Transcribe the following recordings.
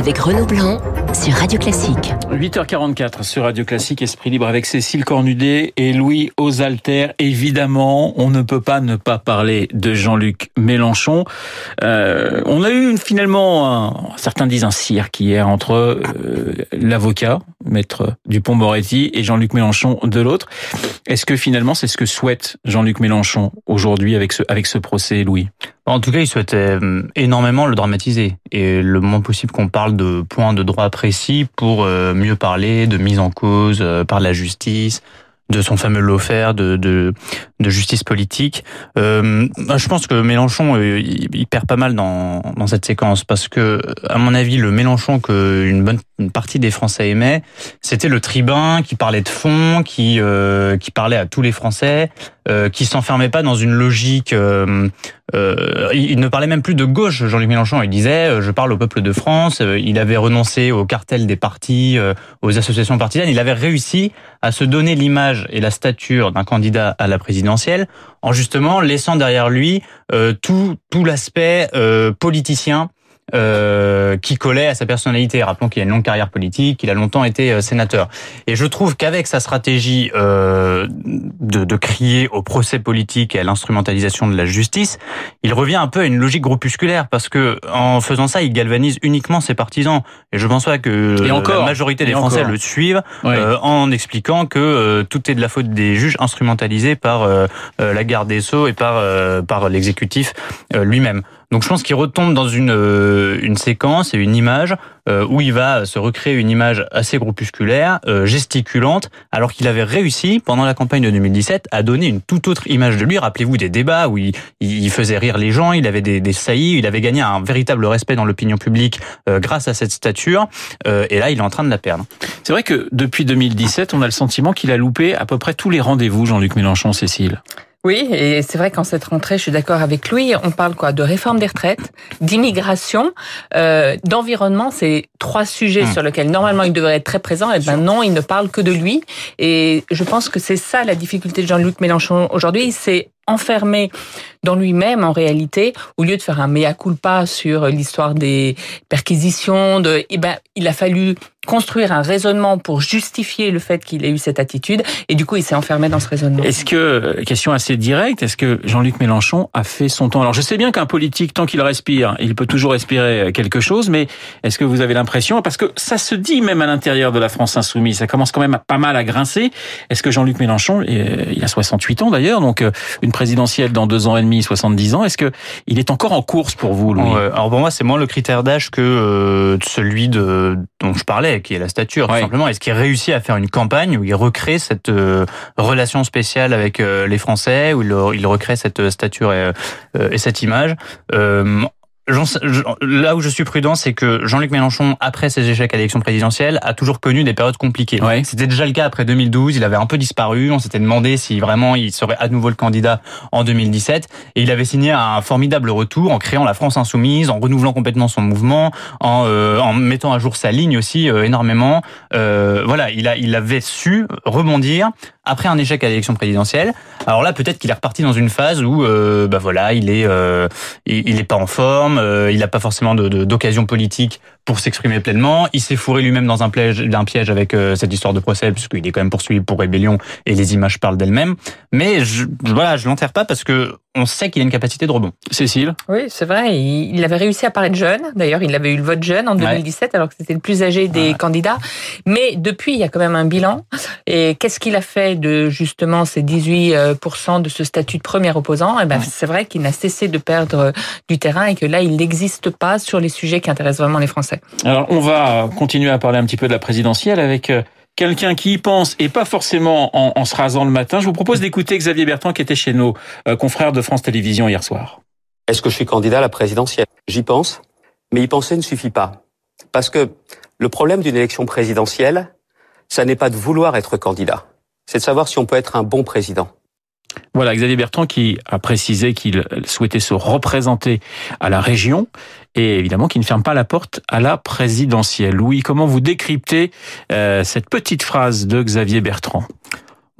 avec Renaud Blanc sur Radio Classique. 8h44 sur Radio Classique, Esprit Libre avec Cécile Cornudet et Louis Osalter. Évidemment, on ne peut pas ne pas parler de Jean-Luc Mélenchon. Euh, on a eu finalement, un, certains disent un cirque hier entre euh, l'avocat, maître Dupont-Moretti, et Jean-Luc Mélenchon de l'autre. Est-ce que finalement c'est ce que souhaite Jean-Luc Mélenchon aujourd'hui avec ce, avec ce procès, Louis? En tout cas, il souhaitait euh, énormément le dramatiser et le moins possible qu'on parle de points de droit précis pour euh, mieux parler de mise en cause euh, par la justice, de son fameux lawfare de, de, de justice politique. Euh, je pense que Mélenchon, il, perd pas mal dans, dans cette séquence parce que, à mon avis, le Mélenchon que une bonne partie des Français aimaient, c'était le tribun qui parlait de fond, qui euh, qui parlait à tous les Français, euh, qui s'enfermait pas dans une logique. Euh, euh, il ne parlait même plus de gauche. Jean-Luc Mélenchon, il disait euh, je parle au peuple de France. Il avait renoncé au cartel des partis, aux associations partisanes. Il avait réussi à se donner l'image et la stature d'un candidat à la présidentielle en justement laissant derrière lui tout tout l'aspect politicien euh, qui collait à sa personnalité. Rappelons qu'il a une longue carrière politique, qu'il a longtemps été euh, sénateur. Et je trouve qu'avec sa stratégie euh, de, de, crier au procès politique et à l'instrumentalisation de la justice, il revient un peu à une logique groupusculaire parce que en faisant ça, il galvanise uniquement ses partisans. Et je pense pas que la majorité des Français le suivent en expliquant que tout est de la faute des juges instrumentalisés par la garde des sceaux et par par l'exécutif lui-même. Donc je pense qu'il retombe dans une, euh, une séquence et une image euh, où il va se recréer une image assez groupusculaire, euh, gesticulante, alors qu'il avait réussi pendant la campagne de 2017 à donner une toute autre image de lui. Rappelez-vous des débats où il, il, faisait rire les gens, il avait des, des saillies, il avait gagné un véritable respect dans l'opinion publique grâce à cette stature. et là, il est en train de la perdre. C'est vrai que depuis 2017, on a le sentiment qu'il a loupé à peu près tous les rendez-vous, Jean-Luc Mélenchon, Cécile. Oui, et c'est vrai qu'en cette rentrée, je suis d'accord avec lui, on parle quoi de réforme des retraites, d'immigration, euh, d'environnement, c'est trois sujets hmm. sur lesquels normalement il devrait être très présent, et ben non, il ne parle que de lui. Et je pense que c'est ça la difficulté de Jean-Luc Mélenchon aujourd'hui, c'est enfermé dans lui-même en réalité, au lieu de faire un mea culpa sur l'histoire des perquisitions, de, eh ben, il a fallu construire un raisonnement pour justifier le fait qu'il ait eu cette attitude, et du coup, il s'est enfermé dans ce raisonnement. Est-ce que, question assez directe, est-ce que Jean-Luc Mélenchon a fait son temps? Alors, je sais bien qu'un politique, tant qu'il respire, il peut toujours respirer quelque chose, mais est-ce que vous avez l'impression, parce que ça se dit même à l'intérieur de la France insoumise, ça commence quand même pas mal à grincer, est-ce que Jean-Luc Mélenchon, il a 68 ans d'ailleurs, donc euh, une présidentielle dans deux ans et demi, 70 ans, est-ce que il est encore en course pour vous, Louis? Alors pour moi, c'est moins le critère d'âge que euh, celui de dont je parlais qui est la stature, tout simplement. Est-ce qu'il réussit à faire une campagne où il recrée cette euh, relation spéciale avec euh, les Français, où il, il recrée cette stature et, euh, et cette image là où je suis prudent, c'est que Jean-Luc Mélenchon, après ses échecs à l'élection présidentielle, a toujours connu des périodes compliquées. C'était déjà le cas après 2012. Il avait un peu disparu. On s'était demandé si vraiment il serait à nouveau le candidat en 2017. Et il avait signé un formidable retour en créant la France insoumise, en renouvelant complètement son mouvement, en, euh, en mettant à jour sa ligne aussi euh, énormément. Euh, voilà, il a, il avait su rebondir après un échec à l'élection présidentielle. Alors là, peut-être qu'il est reparti dans une phase où, euh, bah voilà, il est, euh, il, est pas en forme, il n'a pas forcément d'occasion politique pour s'exprimer pleinement. Il s'est fourré lui-même dans un piège, d'un piège avec euh, cette histoire de procès, puisqu'il est quand même poursuivi pour rébellion et les images parlent d'elles-mêmes. Mais je, voilà, je l'enterre pas parce que on sait qu'il a une capacité de rebond. Cécile? Oui, c'est vrai. Il avait réussi à paraître jeune. D'ailleurs, il avait eu le vote jeune en 2017, alors que c'était le plus âgé des candidats. Mais depuis, il y a quand même un bilan. Et qu'est-ce qu'il a fait de justement ces 18% de ce statut de premier opposant? Eh ben, c'est vrai qu'il n'a cessé de perdre du terrain et que là, il n'existe pas sur les sujets qui intéressent vraiment les Français. Alors, on va continuer à parler un petit peu de la présidentielle avec euh, quelqu'un qui y pense et pas forcément en, se rasant le matin. Je vous propose d'écouter Xavier Bertrand qui était chez nos euh, confrères de France Télévisions hier soir. Est-ce que je suis candidat à la présidentielle? J'y pense, mais y penser ne suffit pas. Parce que le problème d'une élection présidentielle, ça n'est pas de vouloir être candidat, c'est de savoir si on peut être un bon président. Voilà, Xavier Bertrand qui a précisé qu'il souhaitait se représenter à la région et évidemment qui ne ferme pas la porte à la présidentielle. Louis, comment vous décryptez euh, cette petite phrase de Xavier Bertrand?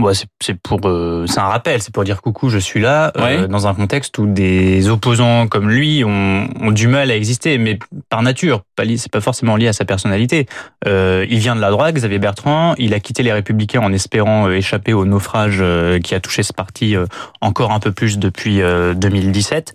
Ouais, c'est pour, euh, c'est un rappel, c'est pour dire coucou, je suis là, euh, dans un contexte où des opposants comme lui ont, ont du mal à exister, mais par nature, c'est pas forcément lié à sa personnalité. Euh, il vient de la droite, Xavier Bertrand, il a quitté les Républicains en espérant euh, échapper au naufrage euh, qui a touché ce parti encore un peu plus depuis 2017,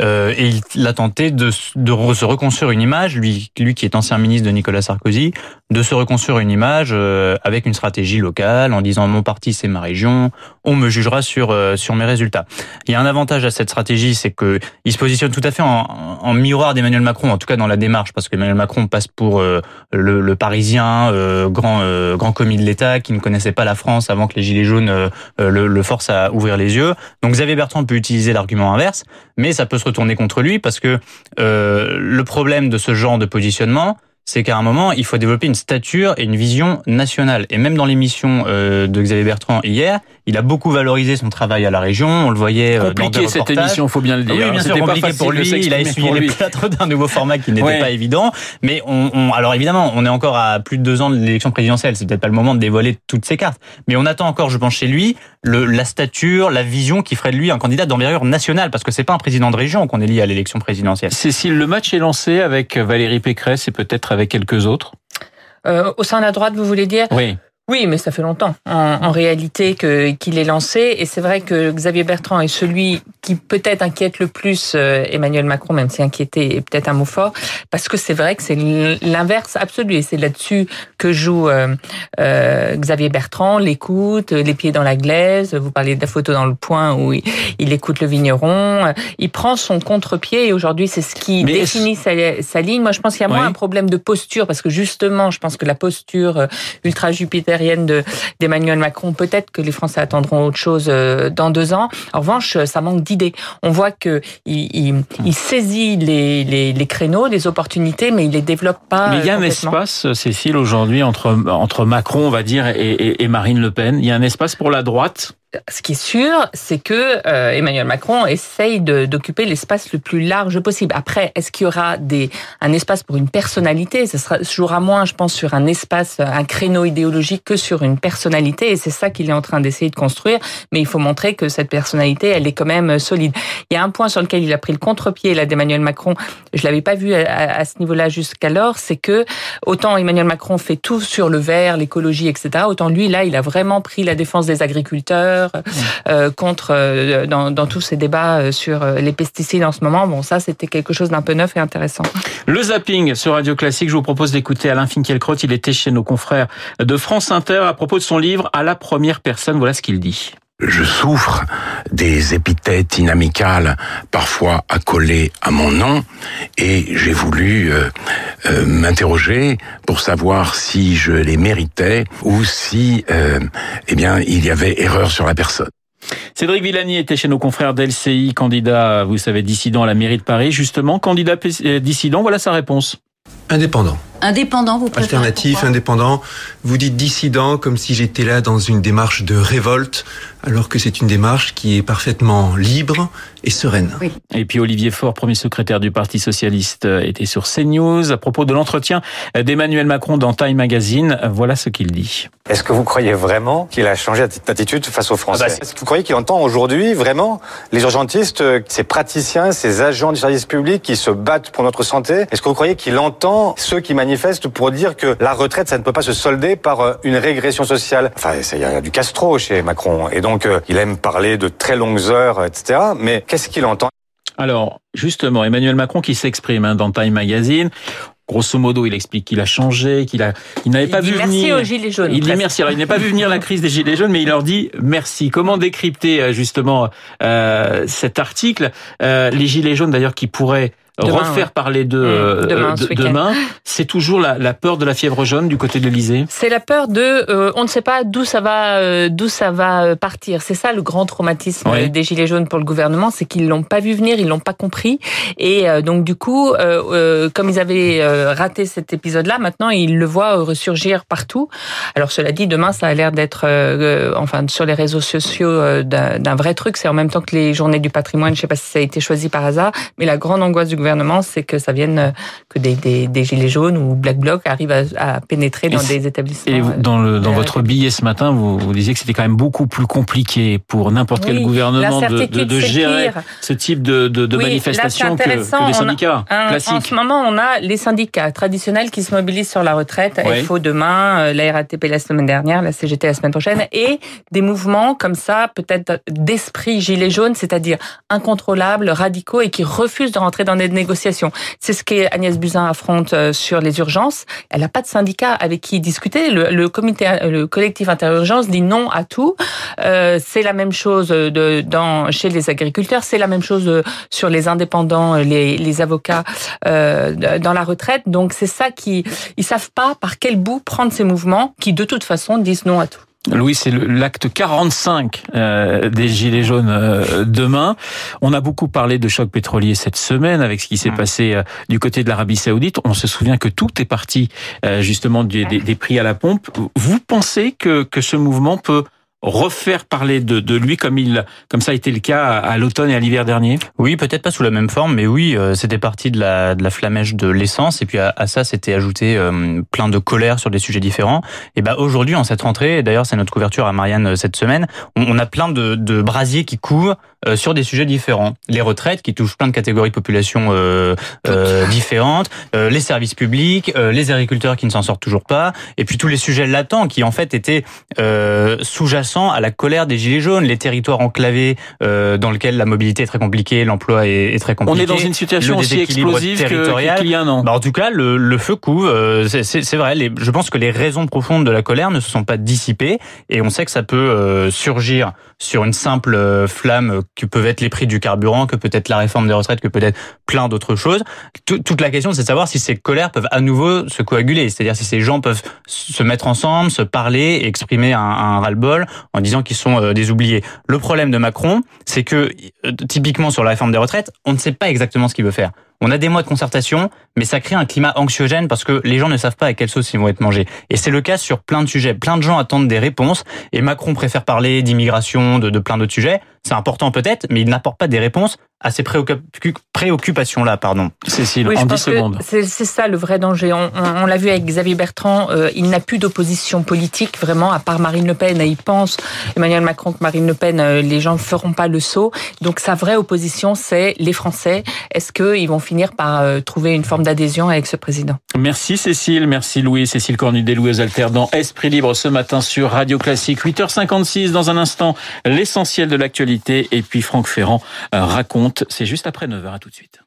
et il a tenté de, de se reconstruire une image, lui, lui qui est ancien ministre de Nicolas Sarkozy, de se reconstruire une image avec une stratégie locale en disant mon parti c'est ma région, on me jugera sur euh, sur mes résultats. Il y a un avantage à cette stratégie, c'est que il se positionne tout à fait en, miroir d'Emmanuel Macron, en tout cas dans la démarche, parce qu'Emmanuel Macron passe pour euh, le, le, Parisien, euh, grand grand commis de l'État, qui ne connaissait pas la France avant que les gilets jaunes le, le forcent à ouvrir les yeux. Donc Xavier Bertrand peut utiliser l'argument inverse, mais ça peut se retourner contre lui parce que le problème de ce genre de positionnement, c'est qu'à un moment, il faut développer une stature et une vision nationale. Et même dans l'émission euh, de Xavier Bertrand hier, il a beaucoup valorisé son travail à la région. On le voyait euh, compliqué dans cette émission, faut bien le dire. Oui, bien sûr, compliqué pour lui. Il a essuyé les plâtres d'un nouveau format qui n'était pas évident. Mais on, on, alors évidemment, on est encore à plus de deux ans de l'élection présidentielle. C'est peut-être pas le moment de dévoiler toutes ses cartes. Mais on attend encore, je pense, chez lui, le, la stature, la vision qui ferait de lui un candidat d'envergure nationale, parce que c'est pas un président de région qu'on est lié à l'élection présidentielle. Cécile, le match est lancé avec Valérie Pécresse et peut-être avec quelques autres? Euh, au sein de la droite, vous voulez dire? Oui. Oui, mais ça fait longtemps. En, en réalité que qu'il est lancé. Et c'est vrai que Xavier Bertrand est celui qui peut-être inquiète le plus euh, Emmanuel Macron, même si inquiété est peut-être un mot fort, parce que c'est vrai que c'est l'inverse absolu. Et c'est là-dessus que joue euh, euh, Xavier Bertrand, l'écoute, les pieds dans la glaise. Vous parlez de la photo dans le point où il, écoute le vigneron, il prend son contre-pied. Et aujourd'hui c'est ce qui définit sa, sa, ligne. Moi, je pense qu'il y a moins un problème de posture. Parce que justement, je pense que la posture ultra Jupiter d'Emmanuel Macron. Peut-être que les Français attendront autre chose euh, dans deux ans. En revanche, ça manque d'idées. On voit que il, il, saisit les, les, les, créneaux, les opportunités, mais il les développe pas. Mais il y a un espace, Cécile, aujourd'hui entre entre Macron, on va dire, et, et Marine Le Pen. Il y a un espace pour la droite? Ce qui est sûr, c'est que euh, Emmanuel Macron essaye d'occuper l'espace le plus large possible. Après, est-ce qu'il y aura des, un espace pour une personnalité? Ce sera jouera moins, je pense, sur un espace, un créneau idéologique que sur une personnalité. Et c'est ça qu'il est en train d'essayer de construire. Mais il faut montrer que cette personnalité, elle est quand même solide. Il y a un point sur lequel il a pris le contre-pied là d'Emmanuel Macron. Je l'avais pas vu à, à ce niveau-là jusqu'alors. C'est que autant Emmanuel Macron fait tout sur le vert, l'écologie, etc. Autant lui, là, il a vraiment pris la défense des agriculteurs euh, contre euh, dans, dans, tous ces débats euh, sur les pesticides en ce moment. Bon, ça, c'était quelque chose d'un peu neuf et intéressant. Le zapping sur Radio Classique, je vous propose d'écouter Alain Finkielkraut. Il était chez nos confrères de France Inter à propos de son livre À la première personne. Voilà ce qu'il dit je souffre des épithètes inamicales parfois accolées à mon nom et j'ai voulu euh, euh, m'interroger pour savoir si je les méritais ou si euh, eh bien il y avait erreur sur la personne. Cédric Villani était chez nos confrères d'LCI, candidat, vous savez, dissident à la mairie de Paris. Justement, candidat dissident, voilà sa réponse. Indépendant. Indépendant, vous préférez Alternatif, indépendant. Vous dites dissident comme si j'étais là dans une démarche de révolte, alors que c'est une démarche qui est parfaitement libre et sereine. Oui. Et puis Olivier Faure, premier secrétaire du Parti Socialiste, euh, était sur CNews à propos de l'entretien d'Emmanuel Macron dans Time Magazine. Voilà ce qu'il dit. Est-ce que vous croyez vraiment qu'il a changé d'attitude face aux Français ah bah, Est-ce que vous croyez qu'il entend aujourd'hui vraiment les urgentistes, euh, ces praticiens, ces agents du service public qui se battent pour notre santé? Est-ce que vous croyez qu'il entend ceux qui manifestent manifeste pour dire que la retraite, ça ne peut pas se solder par euh, une régression sociale. Enfin, il y a du Castro chez Macron. Et donc, euh, il aime parler de très longues heures, etc. Mais qu'est-ce qu'il entend? Alors, justement, Emmanuel Macron qui s'exprime hein, dans Time Magazine. Grosso modo, il explique qu'il a changé, qu'il a, il n'avait pas vu merci venir. Aux gilets jaunes. Il dit merci. Alors, il n'a pas vu venir la crise des gilets jaunes, mais il leur dit merci. Comment décrypter euh, justement euh, cet article? Les gilets jaunes, d'ailleurs, qui pourraient refaire parler de mmh, demain, euh, demain c'est toujours la, la, peur de la fièvre jaune du côté de l'Elysée. C'est la peur de, euh, on ne sait pas d'où ça va, euh, d'où ça va partir. C'est ça le grand traumatisme des gilets jaunes pour le gouvernement, c'est qu'ils l'ont pas vu venir, ils l'ont pas compris, et donc du coup, comme ils avaient raté cet épisode-là, maintenant ils le voient ressurgir partout. Alors cela dit, demain ça a l'air d'être, enfin sur les réseaux sociaux d'un vrai truc. C'est en même temps que les journées du patrimoine. Je sais pas si ça a été choisi par hasard, mais la grande angoisse du gouvernement, c'est que ça vienne que des, des, des, gilets jaunes ou Black Bloc arrivent à, à pénétrer dans des établissements. Et dans, le, dans votre billet ce matin, vous, vous disiez que c'était quand même beaucoup plus compliqué pour n'importe quel gouvernement de, de, de gérer ce type de, de, manifestation que, que, les syndicats classiques. En ce moment, on a les syndicats traditionnels qui se mobilisent sur la retraite, oui. FO demain, la RATP la semaine dernière, la CGT la semaine prochaine, et des mouvements comme ça, peut-être d'esprit gilet jaune, c'est-à-dire incontrôlables, radicaux et qui refusent de rentrer dans des C'est ce qu'Agnès Buzyn affronte euh, sur les urgences. Elle n'a pas de syndicat avec qui discuter. Le, le, comité, le collectif interurgence dit non à tout. Euh, c'est la même chose de, dans, chez les agriculteurs, c'est la même chose sur les indépendants, les, avocats euh, dans la retraite. Donc c'est ça qui, ils savent pas par quel bout prendre ces mouvements qui de toute façon disent non à tout. Louis, c'est l'acte 45 euh, des Gilets jaunes euh, demain. On a beaucoup parlé de choc pétrolier cette semaine avec ce qui s'est mmh. passé euh, du côté de l'Arabie saoudite. On se souvient que tout est parti euh, justement des, des, des, prix à la pompe. Vous pensez que, que ce mouvement peut refaire parler de, de, lui comme il comme ça a été le cas à l'automne et à l'hiver dernier? Oui, peut-être pas sous la même forme, mais oui, euh, c'était parti de la, de la flamèche de l'essence et puis à, à ça c'était ajouté euh, plein de colère sur des sujets différents. Et bah aujourd'hui en cette rentrée, d'ailleurs c'est notre couverture à Marianne euh, cette semaine, on, on a plein de, de brasiers qui couvent euh, sur des sujets différents. Les retraites qui touchent plein de catégories de population euh, euh, différentes, les services publics, les agriculteurs qui ne s'en sortent toujours pas, et puis tous les sujets latents qui en fait étaient sous-jacents à la colère des gilets jaunes, les territoires enclavés dans lesquels la mobilité est très compliquée, l'emploi est, est, très compliqué. On est dans une situation aussi explosive qu'il y a un an. Bah, en tout cas, le, le feu couve. C'est vrai. Les, je pense que les raisons profondes de la colère ne se sont pas dissipées, et on sait que ça peut surgir sur une simple flamme que peuvent être les prix du carburant, que peut-être la réforme des retraites, que peut-être plein d'autres choses. Toute la question, c'est de savoir si ces colères peuvent à nouveau se coaguler, c'est-à-dire si ces gens peuvent se mettre ensemble, se parler exprimer un, un ras-le-bol en disant qu'ils sont euh, des oubliés. Le problème de Macron, c'est que euh, typiquement sur la réforme des retraites, on ne sait pas exactement ce qu'il veut faire. On a des mois de concertation, mais ça crée un climat anxiogène parce que les gens ne savent pas à quelle sauce ils vont être mangés. Et c'est le cas sur plein de sujets. Plein de gens attendent des réponses et Macron préfère parler d'immigration, de, plein d'autres sujets. C'est important peut-être, mais il n'apporte pas des réponses à ces préoccupations-là, pardon. Cécile, oui, en 10 secondes. C'est ça le vrai danger. On, on, on l'a vu avec Xavier Bertrand, euh, il n'a plus d'opposition politique vraiment, à part Marine Le Pen. Et il pense, Emmanuel Macron, que Marine Le Pen, euh, les gens ne feront pas le saut. Donc sa vraie opposition, c'est les Français. Est-ce qu'ils vont finir par euh, trouver une forme d'adhésion avec ce président? Merci Cécile, merci Louis. Cécile Cornudet, Louis Alter dans Esprit Libre ce matin sur Radio Classique. 8h56, dans un instant, l'essentiel de l'actualité. Et puis Franck Ferrand raconte c'est juste après 9h. À tout de suite.